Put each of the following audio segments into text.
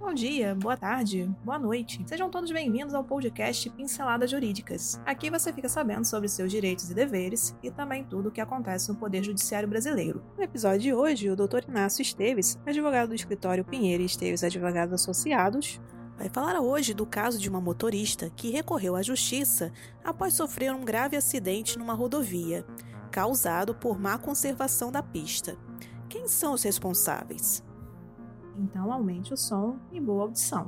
Bom dia, boa tarde, boa noite. Sejam todos bem-vindos ao podcast Pinceladas Jurídicas. Aqui você fica sabendo sobre seus direitos e deveres e também tudo o que acontece no Poder Judiciário Brasileiro. No episódio de hoje, o Dr. Inácio Esteves, advogado do escritório Pinheiro e Esteves Advogados Associados, vai falar hoje do caso de uma motorista que recorreu à justiça após sofrer um grave acidente numa rodovia, causado por má conservação da pista. Quem são os responsáveis? Então aumente o som e boa audição.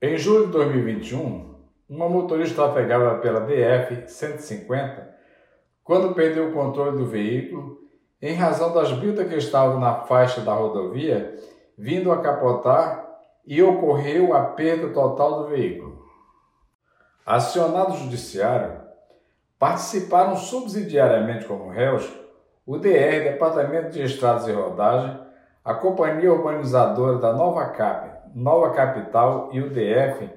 Em julho de 2021, uma motorista trafegava pela DF-150 quando perdeu o controle do veículo em razão das bildas que estavam na faixa da rodovia vindo a capotar e ocorreu a perda total do veículo. Acionado o judiciário, participaram subsidiariamente como réus o DR, Departamento de Estradas e Rodagem, a Companhia Urbanizadora da Nova Cap, Nova Capital e o DF,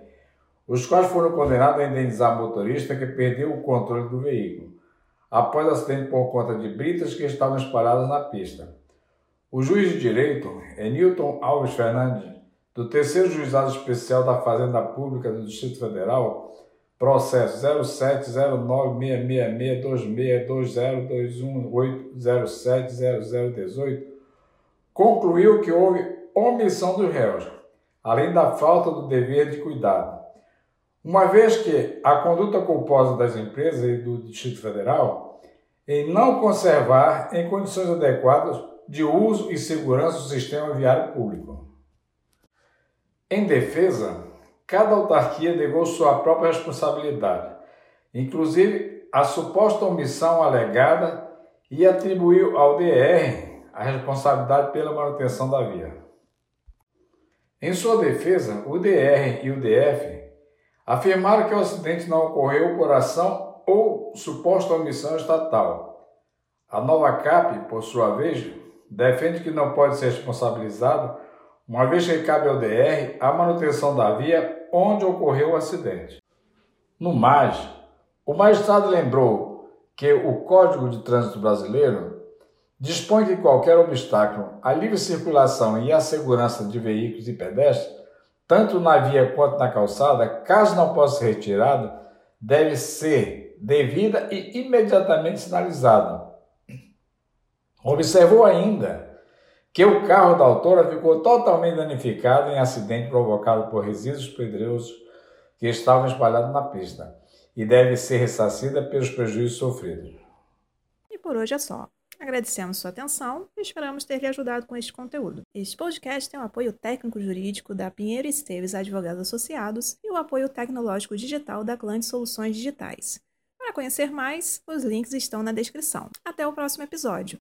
os quais foram condenados a indenizar motorista que perdeu o controle do veículo, após acidente por conta de britas que estavam espalhadas na pista. O juiz de direito, Enilton Alves Fernandes, do terceiro juizado especial da Fazenda Pública do Distrito Federal, processo 07096626202180070018, concluiu que houve omissão dos réus, além da falta do dever de cuidado. Uma vez que a conduta culposa das empresas e do Distrito Federal em não conservar em condições adequadas de uso e segurança do sistema viário público. Em defesa, cada autarquia negou sua própria responsabilidade, inclusive a suposta omissão alegada e atribuiu ao DR a responsabilidade pela manutenção da via. Em sua defesa, o DR e o DF afirmaram que o acidente não ocorreu por ação ou suposta omissão estatal. A nova CAP, por sua vez, defende que não pode ser responsabilizado uma vez que cabe ao DR a manutenção da via onde ocorreu o acidente. No mais, o magistrado lembrou que o Código de Trânsito Brasileiro dispõe que qualquer obstáculo à livre circulação e à segurança de veículos e pedestres, tanto na via quanto na calçada, caso não possa ser retirado, deve ser devida e imediatamente sinalizado. Observou ainda que o carro da autora ficou totalmente danificado em acidente provocado por resíduos pedregosos que estavam espalhados na pista e deve ser ressarcida pelos prejuízos sofridos. E por hoje é só. Agradecemos sua atenção e esperamos ter lhe ajudado com este conteúdo. Este podcast tem o apoio técnico-jurídico da Pinheiro Esteves Advogados Associados e o apoio tecnológico digital da Clã de Soluções Digitais. Para conhecer mais, os links estão na descrição. Até o próximo episódio.